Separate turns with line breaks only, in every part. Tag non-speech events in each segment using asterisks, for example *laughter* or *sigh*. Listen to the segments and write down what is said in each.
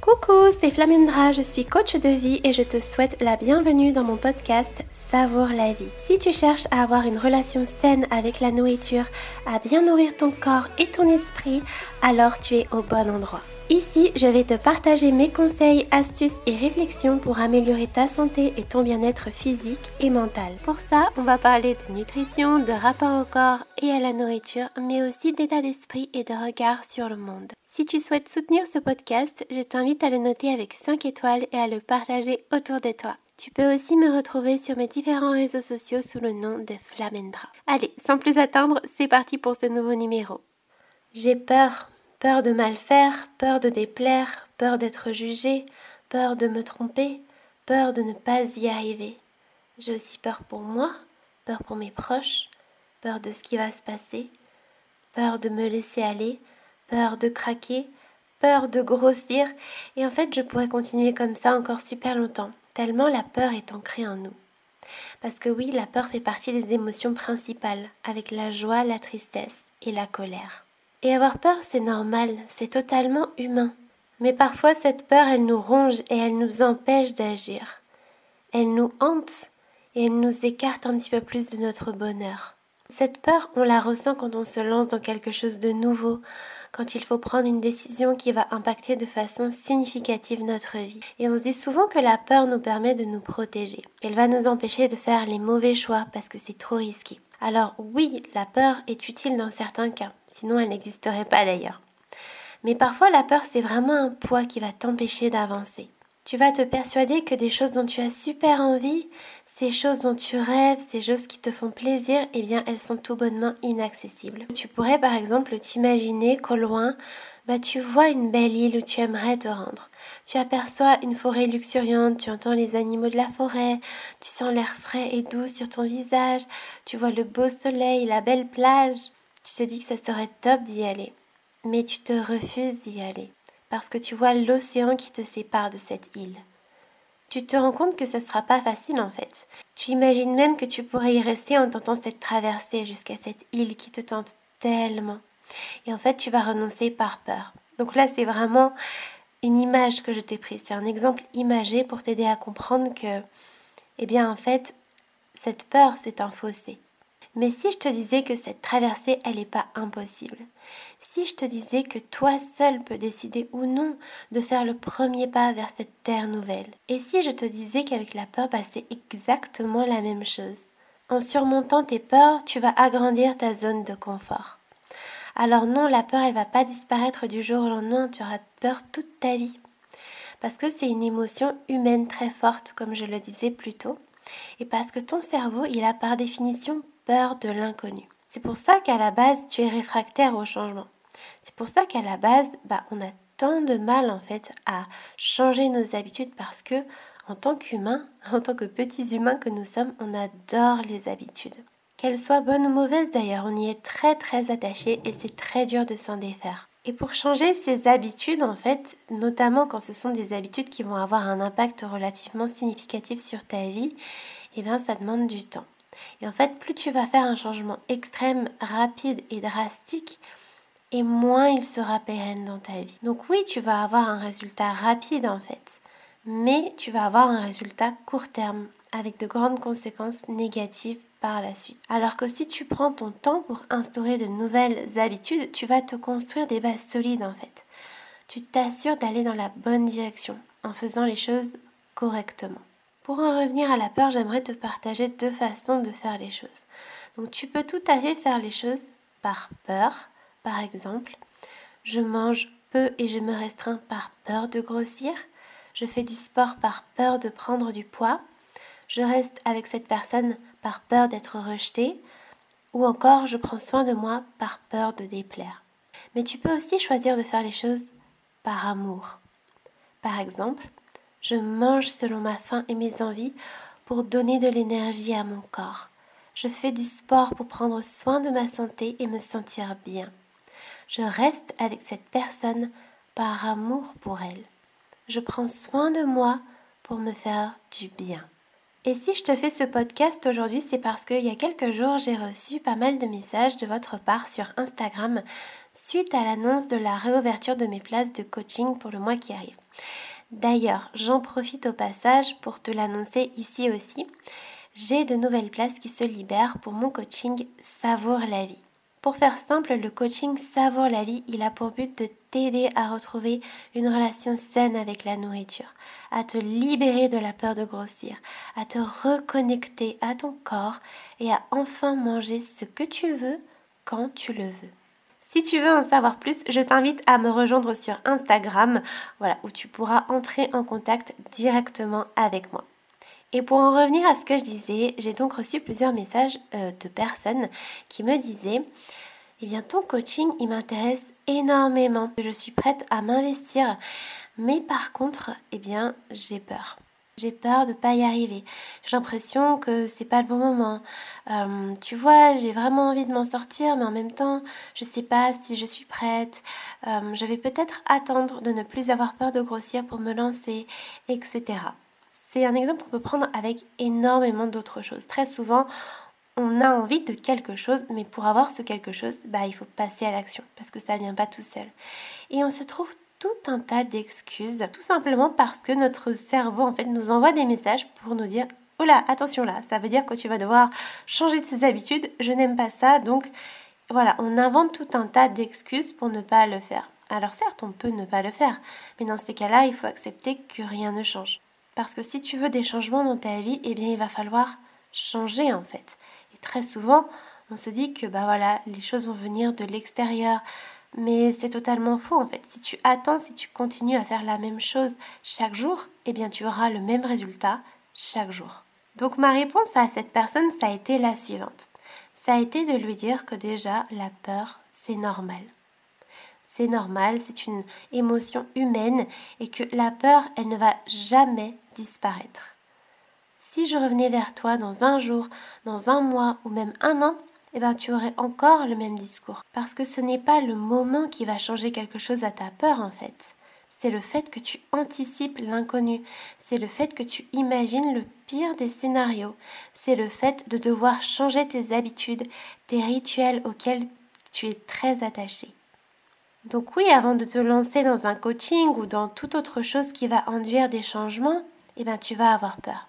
Coucou, c'est Flamendra, je suis coach de vie et je te souhaite la bienvenue dans mon podcast Savoure la vie. Si tu cherches à avoir une relation saine avec la nourriture, à bien nourrir ton corps et ton esprit, alors tu es au bon endroit. Ici, je vais te partager mes conseils, astuces et réflexions pour améliorer ta santé et ton bien-être physique et mental. Pour ça, on va parler de nutrition, de rapport au corps et à la nourriture, mais aussi d'état d'esprit et de regard sur le monde. Si tu souhaites soutenir ce podcast, je t'invite à le noter avec 5 étoiles et à le partager autour de toi. Tu peux aussi me retrouver sur mes différents réseaux sociaux sous le nom de Flamendra. Allez, sans plus attendre, c'est parti pour ce nouveau numéro. J'ai peur Peur de mal faire, peur de déplaire, peur d'être jugé, peur de me tromper, peur de ne pas y arriver. J'ai aussi peur pour moi, peur pour mes proches, peur de ce qui va se passer, peur de me laisser aller, peur de craquer, peur de grossir, et en fait je pourrais continuer comme ça encore super longtemps, tellement la peur est ancrée en nous. Parce que oui, la peur fait partie des émotions principales, avec la joie, la tristesse et la colère. Et avoir peur, c'est normal, c'est totalement humain. Mais parfois, cette peur, elle nous ronge et elle nous empêche d'agir. Elle nous hante et elle nous écarte un petit peu plus de notre bonheur. Cette peur, on la ressent quand on se lance dans quelque chose de nouveau, quand il faut prendre une décision qui va impacter de façon significative notre vie. Et on se dit souvent que la peur nous permet de nous protéger. Elle va nous empêcher de faire les mauvais choix parce que c'est trop risqué. Alors oui, la peur est utile dans certains cas sinon elle n'existerait pas d'ailleurs. Mais parfois la peur c'est vraiment un poids qui va t'empêcher d'avancer. Tu vas te persuader que des choses dont tu as super envie, ces choses dont tu rêves, ces choses qui te font plaisir, eh bien elles sont tout bonnement inaccessibles. Tu pourrais par exemple t'imaginer qu'au loin, bah, tu vois une belle île où tu aimerais te rendre. Tu aperçois une forêt luxuriante, tu entends les animaux de la forêt, tu sens l'air frais et doux sur ton visage, tu vois le beau soleil, la belle plage. Tu te dis que ça serait top d'y aller, mais tu te refuses d'y aller parce que tu vois l'océan qui te sépare de cette île. Tu te rends compte que ce ne sera pas facile en fait. Tu imagines même que tu pourrais y rester en tentant cette traversée jusqu'à cette île qui te tente tellement. Et en fait, tu vas renoncer par peur. Donc là, c'est vraiment une image que je t'ai prise. C'est un exemple imagé pour t'aider à comprendre que, eh bien, en fait, cette peur, c'est un fossé. Mais si je te disais que cette traversée, elle n'est pas impossible, si je te disais que toi seul peux décider ou non de faire le premier pas vers cette terre nouvelle, et si je te disais qu'avec la peur, bah, c'est exactement la même chose. En surmontant tes peurs, tu vas agrandir ta zone de confort. Alors non, la peur, elle va pas disparaître du jour au lendemain, tu auras peur toute ta vie. Parce que c'est une émotion humaine très forte, comme je le disais plus tôt, et parce que ton cerveau, il a par définition de l'inconnu. C'est pour ça qu'à la base, tu es réfractaire au changement. C'est pour ça qu'à la base, bah, on a tant de mal en fait à changer nos habitudes parce que en tant qu'humains, *laughs* en tant que petits humains que nous sommes, on adore les habitudes. Qu'elles soient bonnes ou mauvaises d'ailleurs, on y est très très attaché et c'est très dur de s'en défaire. Et pour changer ces habitudes, en fait, notamment quand ce sont des habitudes qui vont avoir un impact relativement significatif sur ta vie, eh bien ça demande du temps. Et en fait, plus tu vas faire un changement extrême, rapide et drastique, et moins il sera pérenne dans ta vie. Donc oui, tu vas avoir un résultat rapide en fait, mais tu vas avoir un résultat court terme avec de grandes conséquences négatives par la suite. Alors que si tu prends ton temps pour instaurer de nouvelles habitudes, tu vas te construire des bases solides en fait. Tu t'assures d'aller dans la bonne direction en faisant les choses correctement. Pour en revenir à la peur, j'aimerais te partager deux façons de faire les choses. Donc tu peux tout à fait faire les choses par peur. Par exemple, je mange peu et je me restreins par peur de grossir. Je fais du sport par peur de prendre du poids. Je reste avec cette personne par peur d'être rejetée. Ou encore, je prends soin de moi par peur de déplaire. Mais tu peux aussi choisir de faire les choses par amour. Par exemple, je mange selon ma faim et mes envies pour donner de l'énergie à mon corps. Je fais du sport pour prendre soin de ma santé et me sentir bien. Je reste avec cette personne par amour pour elle. Je prends soin de moi pour me faire du bien. Et si je te fais ce podcast aujourd'hui, c'est parce qu'il y a quelques jours, j'ai reçu pas mal de messages de votre part sur Instagram suite à l'annonce de la réouverture de mes places de coaching pour le mois qui arrive. D'ailleurs, j'en profite au passage pour te l'annoncer ici aussi. J'ai de nouvelles places qui se libèrent pour mon coaching Savoure la vie. Pour faire simple, le coaching Savoure la vie, il a pour but de t'aider à retrouver une relation saine avec la nourriture, à te libérer de la peur de grossir, à te reconnecter à ton corps et à enfin manger ce que tu veux quand tu le veux. Si tu veux en savoir plus, je t'invite à me rejoindre sur Instagram, voilà, où tu pourras entrer en contact directement avec moi. Et pour en revenir à ce que je disais, j'ai donc reçu plusieurs messages euh, de personnes qui me disaient Eh bien, ton coaching, il m'intéresse énormément. Je suis prête à m'investir. Mais par contre, eh bien, j'ai peur. J'ai peur de pas y arriver. J'ai l'impression que c'est pas le bon moment. Euh, tu vois, j'ai vraiment envie de m'en sortir, mais en même temps, je sais pas si je suis prête. Euh, je vais peut-être attendre de ne plus avoir peur de grossir pour me lancer, etc. C'est un exemple qu'on peut prendre avec énormément d'autres choses. Très souvent, on a envie de quelque chose, mais pour avoir ce quelque chose, bah, il faut passer à l'action parce que ça ne vient pas tout seul. Et on se trouve tout un tas d'excuses, tout simplement parce que notre cerveau en fait nous envoie des messages pour nous dire oh là, attention là, ça veut dire que tu vas devoir changer de ses habitudes, je n'aime pas ça, donc voilà, on invente tout un tas d'excuses pour ne pas le faire. Alors certes, on peut ne pas le faire, mais dans ces cas-là, il faut accepter que rien ne change. Parce que si tu veux des changements dans ta vie, eh bien il va falloir changer en fait. Et très souvent, on se dit que bah voilà, les choses vont venir de l'extérieur. Mais c'est totalement faux en fait. Si tu attends, si tu continues à faire la même chose chaque jour, eh bien tu auras le même résultat chaque jour. Donc ma réponse à cette personne, ça a été la suivante. Ça a été de lui dire que déjà la peur, c'est normal c'est normal, c'est une émotion humaine et que la peur, elle ne va jamais disparaître. Si je revenais vers toi dans un jour, dans un mois ou même un an, eh ben, tu aurais encore le même discours. Parce que ce n'est pas le moment qui va changer quelque chose à ta peur en fait. C'est le fait que tu anticipes l'inconnu. C'est le fait que tu imagines le pire des scénarios. C'est le fait de devoir changer tes habitudes, tes rituels auxquels tu es très attaché. Donc oui, avant de te lancer dans un coaching ou dans toute autre chose qui va induire des changements, eh ben tu vas avoir peur.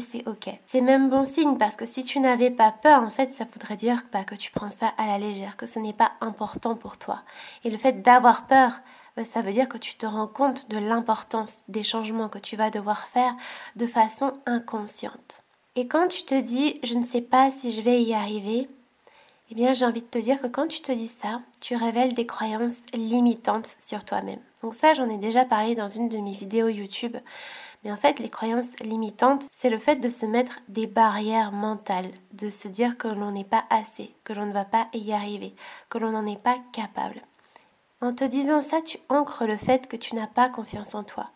C'est ok. C'est même bon signe parce que si tu n'avais pas peur, en fait, ça voudrait dire bah, que tu prends ça à la légère, que ce n'est pas important pour toi. Et le fait d'avoir peur, bah, ça veut dire que tu te rends compte de l'importance des changements que tu vas devoir faire de façon inconsciente. Et quand tu te dis je ne sais pas si je vais y arriver, eh bien, j'ai envie de te dire que quand tu te dis ça, tu révèles des croyances limitantes sur toi-même. Donc ça, j'en ai déjà parlé dans une de mes vidéos YouTube. Mais en fait, les croyances limitantes, c'est le fait de se mettre des barrières mentales, de se dire que l'on n'est pas assez, que l'on ne va pas y arriver, que l'on n'en est pas capable. En te disant ça, tu ancres le fait que tu n'as pas confiance en toi,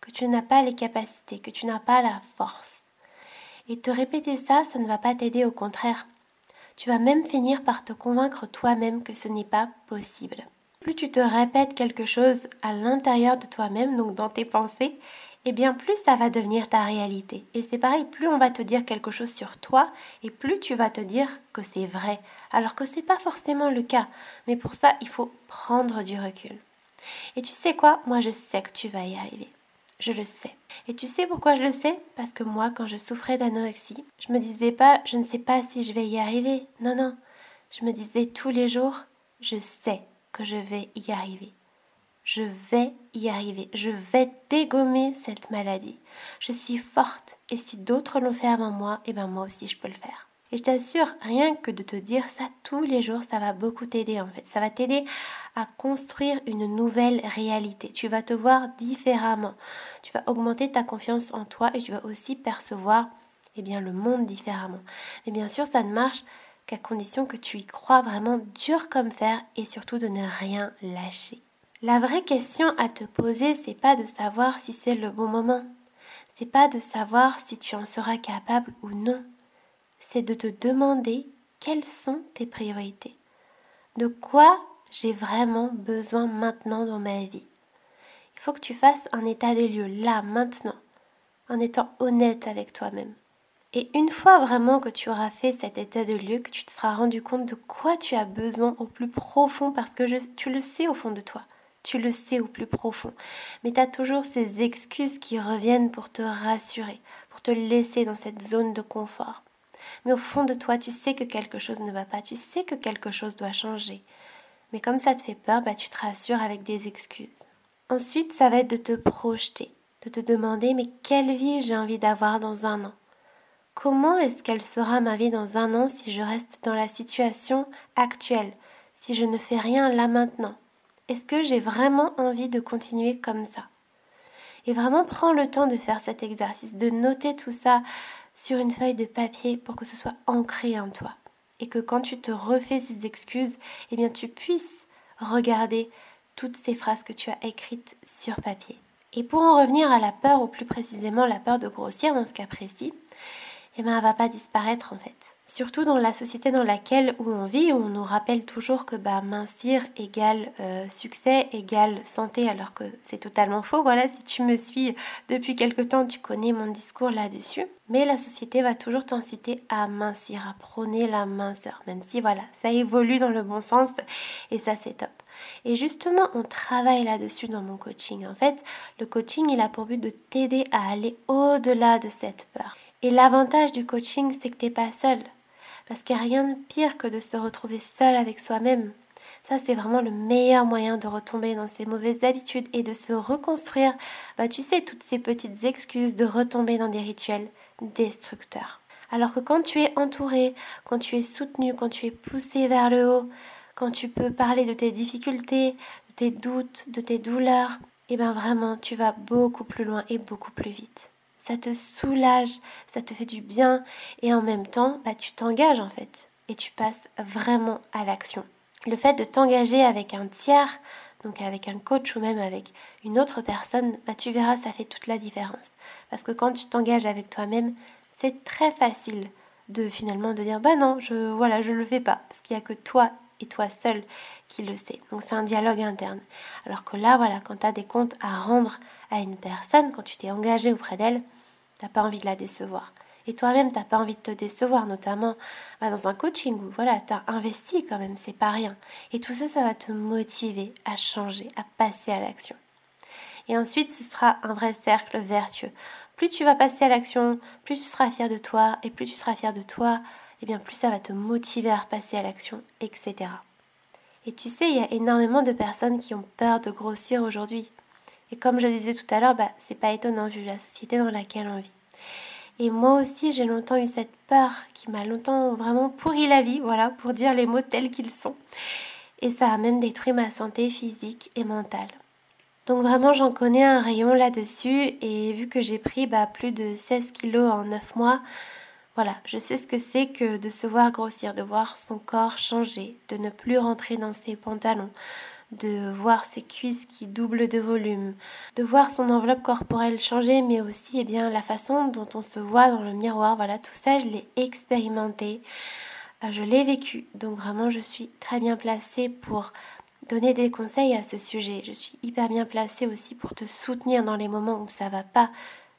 que tu n'as pas les capacités, que tu n'as pas la force. Et te répéter ça, ça ne va pas t'aider, au contraire tu vas même finir par te convaincre toi-même que ce n'est pas possible. Plus tu te répètes quelque chose à l'intérieur de toi-même, donc dans tes pensées, et eh bien plus ça va devenir ta réalité. Et c'est pareil, plus on va te dire quelque chose sur toi, et plus tu vas te dire que c'est vrai, alors que ce n'est pas forcément le cas. Mais pour ça, il faut prendre du recul. Et tu sais quoi? Moi, je sais que tu vas y arriver. Je le sais. Et tu sais pourquoi je le sais? Parce que moi, quand je souffrais d'anorexie, je me disais pas, je ne sais pas si je vais y arriver. Non, non. Je me disais tous les jours, je sais que je vais y arriver. Je vais y arriver. Je vais dégommer cette maladie. Je suis forte. Et si d'autres l'ont fait avant moi, eh ben moi aussi je peux le faire. Et je t'assure, rien que de te dire ça tous les jours, ça va beaucoup t'aider en fait. Ça va t'aider à construire une nouvelle réalité. Tu vas te voir différemment. Tu vas augmenter ta confiance en toi et tu vas aussi percevoir eh bien, le monde différemment. Mais bien sûr, ça ne marche qu'à condition que tu y crois vraiment dur comme fer et surtout de ne rien lâcher. La vraie question à te poser, c'est pas de savoir si c'est le bon moment. C'est pas de savoir si tu en seras capable ou non c'est de te demander quelles sont tes priorités. De quoi j'ai vraiment besoin maintenant dans ma vie? Il faut que tu fasses un état des lieux là, maintenant, en étant honnête avec toi-même. Et une fois vraiment que tu auras fait cet état de lieu, que tu te seras rendu compte de quoi tu as besoin au plus profond, parce que tu le sais au fond de toi, tu le sais au plus profond, mais tu as toujours ces excuses qui reviennent pour te rassurer, pour te laisser dans cette zone de confort. Mais au fond de toi, tu sais que quelque chose ne va pas, tu sais que quelque chose doit changer. Mais comme ça te fait peur, bah, tu te rassures avec des excuses. Ensuite, ça va être de te projeter, de te demander mais quelle vie j'ai envie d'avoir dans un an? Comment est-ce qu'elle sera ma vie dans un an si je reste dans la situation actuelle, si je ne fais rien là maintenant? Est-ce que j'ai vraiment envie de continuer comme ça? Et vraiment prends le temps de faire cet exercice, de noter tout ça sur une feuille de papier pour que ce soit ancré en toi. Et que quand tu te refais ces excuses, eh bien tu puisses regarder toutes ces phrases que tu as écrites sur papier. Et pour en revenir à la peur, ou plus précisément la peur de grossir dans ce cas précis, eh ben, va pas disparaître en fait. Surtout dans la société dans laquelle où on vit, on nous rappelle toujours que bah, mincir égale euh, succès, égale santé, alors que c'est totalement faux. Voilà, si tu me suis depuis quelque temps, tu connais mon discours là-dessus. Mais la société va toujours t'inciter à mincir, à prôner la minceur, même si voilà, ça évolue dans le bon sens et ça c'est top. Et justement, on travaille là-dessus dans mon coaching. En fait, le coaching, il a pour but de t'aider à aller au-delà de cette peur. Et l'avantage du coaching, c'est que tu n'es pas seul. Parce qu'il n'y a rien de pire que de se retrouver seul avec soi-même. Ça, c'est vraiment le meilleur moyen de retomber dans ces mauvaises habitudes et de se reconstruire, bah, tu sais, toutes ces petites excuses de retomber dans des rituels destructeurs. Alors que quand tu es entouré, quand tu es soutenu, quand tu es poussé vers le haut, quand tu peux parler de tes difficultés, de tes doutes, de tes douleurs, et eh bien vraiment, tu vas beaucoup plus loin et beaucoup plus vite ça te soulage, ça te fait du bien et en même temps, bah, tu t'engages en fait et tu passes vraiment à l'action. Le fait de t'engager avec un tiers, donc avec un coach ou même avec une autre personne, bah, tu verras, ça fait toute la différence. Parce que quand tu t'engages avec toi-même, c'est très facile de finalement de dire bah non, je voilà, je le fais pas parce qu'il y a que toi et toi seul qui le sais. Donc c'est un dialogue interne. Alors que là, voilà, quand tu as des comptes à rendre à une personne, quand tu t'es engagé auprès d'elle, tu n'as pas envie de la décevoir. Et toi-même, tu n'as pas envie de te décevoir, notamment bah, dans un coaching où voilà, tu as investi quand même, c'est pas rien. Et tout ça, ça va te motiver à changer, à passer à l'action. Et ensuite, ce sera un vrai cercle vertueux. Plus tu vas passer à l'action, plus tu seras fier de toi, et plus tu seras fier de toi, et eh bien plus ça va te motiver à repasser à l'action, etc. Et tu sais, il y a énormément de personnes qui ont peur de grossir aujourd'hui. Et comme je le disais tout à l'heure, bah, c'est pas étonnant vu la société dans laquelle on vit. Et moi aussi, j'ai longtemps eu cette peur qui m'a longtemps vraiment pourri la vie, voilà, pour dire les mots tels qu'ils sont. Et ça a même détruit ma santé physique et mentale. Donc vraiment, j'en connais un rayon là-dessus. Et vu que j'ai pris bah, plus de 16 kilos en 9 mois, voilà, je sais ce que c'est que de se voir grossir, de voir son corps changer, de ne plus rentrer dans ses pantalons, de voir ses cuisses qui doublent de volume, de voir son enveloppe corporelle changer, mais aussi eh bien, la façon dont on se voit dans le miroir. Voilà, tout ça, je l'ai expérimenté, euh, je l'ai vécu. Donc vraiment, je suis très bien placée pour donner des conseils à ce sujet. Je suis hyper bien placée aussi pour te soutenir dans les moments où ça va pas.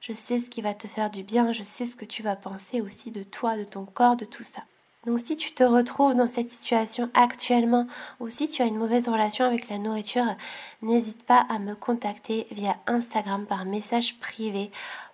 Je sais ce qui va te faire du bien, je sais ce que tu vas penser aussi de toi, de ton corps, de tout ça. Donc si tu te retrouves dans cette situation actuellement ou si tu as une mauvaise relation avec la nourriture, n'hésite pas à me contacter via Instagram par message privé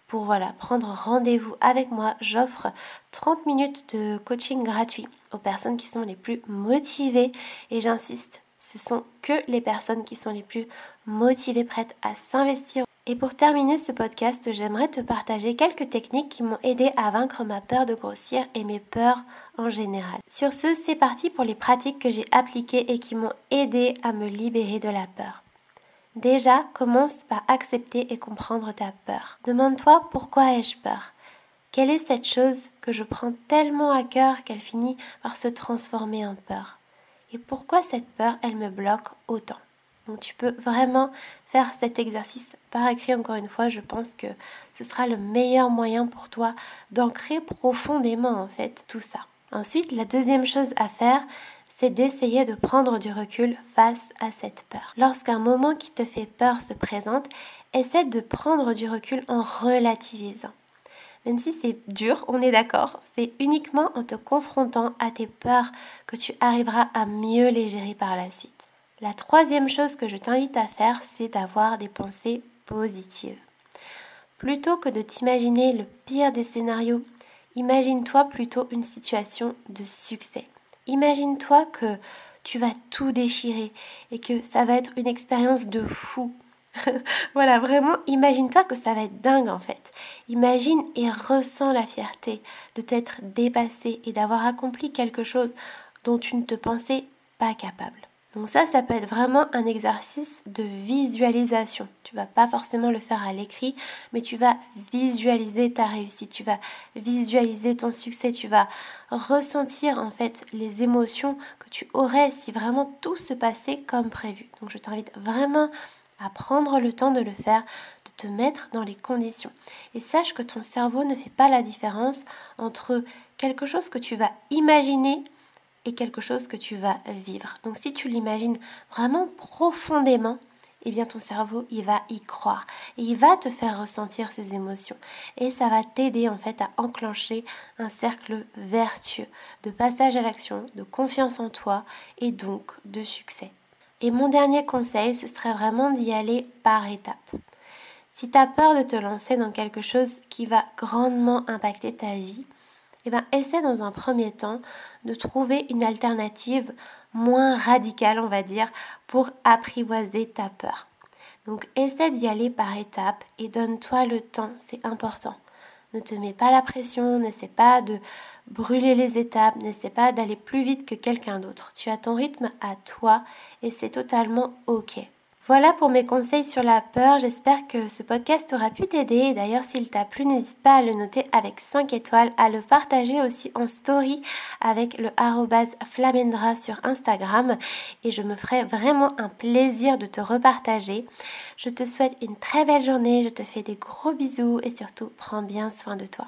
pour voilà, prendre rendez-vous avec moi. J'offre 30 minutes de coaching gratuit aux personnes qui sont les plus motivées et j'insiste, ce sont que les personnes qui sont les plus motivées, prêtes à s'investir et pour terminer ce podcast, j'aimerais te partager quelques techniques qui m'ont aidé à vaincre ma peur de grossir et mes peurs en général. Sur ce, c'est parti pour les pratiques que j'ai appliquées et qui m'ont aidé à me libérer de la peur. Déjà, commence par accepter et comprendre ta peur. Demande-toi pourquoi ai-je peur? Quelle est cette chose que je prends tellement à cœur qu'elle finit par se transformer en peur? Et pourquoi cette peur, elle me bloque autant? Donc tu peux vraiment faire cet exercice par écrit encore une fois. Je pense que ce sera le meilleur moyen pour toi d'ancrer profondément en fait tout ça. Ensuite, la deuxième chose à faire, c'est d'essayer de prendre du recul face à cette peur. Lorsqu'un moment qui te fait peur se présente, essaie de prendre du recul en relativisant. même si c'est dur, on est d'accord, c'est uniquement en te confrontant à tes peurs que tu arriveras à mieux les gérer par la suite. La troisième chose que je t'invite à faire, c'est d'avoir des pensées positives. Plutôt que de t'imaginer le pire des scénarios, imagine-toi plutôt une situation de succès. Imagine-toi que tu vas tout déchirer et que ça va être une expérience de fou. *laughs* voilà, vraiment, imagine-toi que ça va être dingue en fait. Imagine et ressens la fierté de t'être dépassé et d'avoir accompli quelque chose dont tu ne te pensais pas capable. Donc ça, ça peut être vraiment un exercice de visualisation. Tu vas pas forcément le faire à l'écrit, mais tu vas visualiser ta réussite, tu vas visualiser ton succès, tu vas ressentir en fait les émotions que tu aurais si vraiment tout se passait comme prévu. Donc je t'invite vraiment à prendre le temps de le faire, de te mettre dans les conditions. Et sache que ton cerveau ne fait pas la différence entre quelque chose que tu vas imaginer et quelque chose que tu vas vivre. Donc si tu l'imagines vraiment profondément, eh bien ton cerveau, il va y croire et il va te faire ressentir ces émotions et ça va t'aider en fait à enclencher un cercle vertueux de passage à l'action, de confiance en toi et donc de succès. Et mon dernier conseil, ce serait vraiment d'y aller par étapes. Si tu as peur de te lancer dans quelque chose qui va grandement impacter ta vie, eh bien, essaie dans un premier temps de trouver une alternative moins radicale, on va dire, pour apprivoiser ta peur. Donc, essaie d'y aller par étapes et donne-toi le temps, c'est important. Ne te mets pas la pression, n'essaie pas de brûler les étapes, n'essaie pas d'aller plus vite que quelqu'un d'autre. Tu as ton rythme à toi et c'est totalement OK. Voilà pour mes conseils sur la peur. J'espère que ce podcast aura pu t'aider. D'ailleurs, s'il t'a plu, n'hésite pas à le noter avec 5 étoiles, à le partager aussi en story avec le flamendra sur Instagram. Et je me ferai vraiment un plaisir de te repartager. Je te souhaite une très belle journée. Je te fais des gros bisous et surtout, prends bien soin de toi.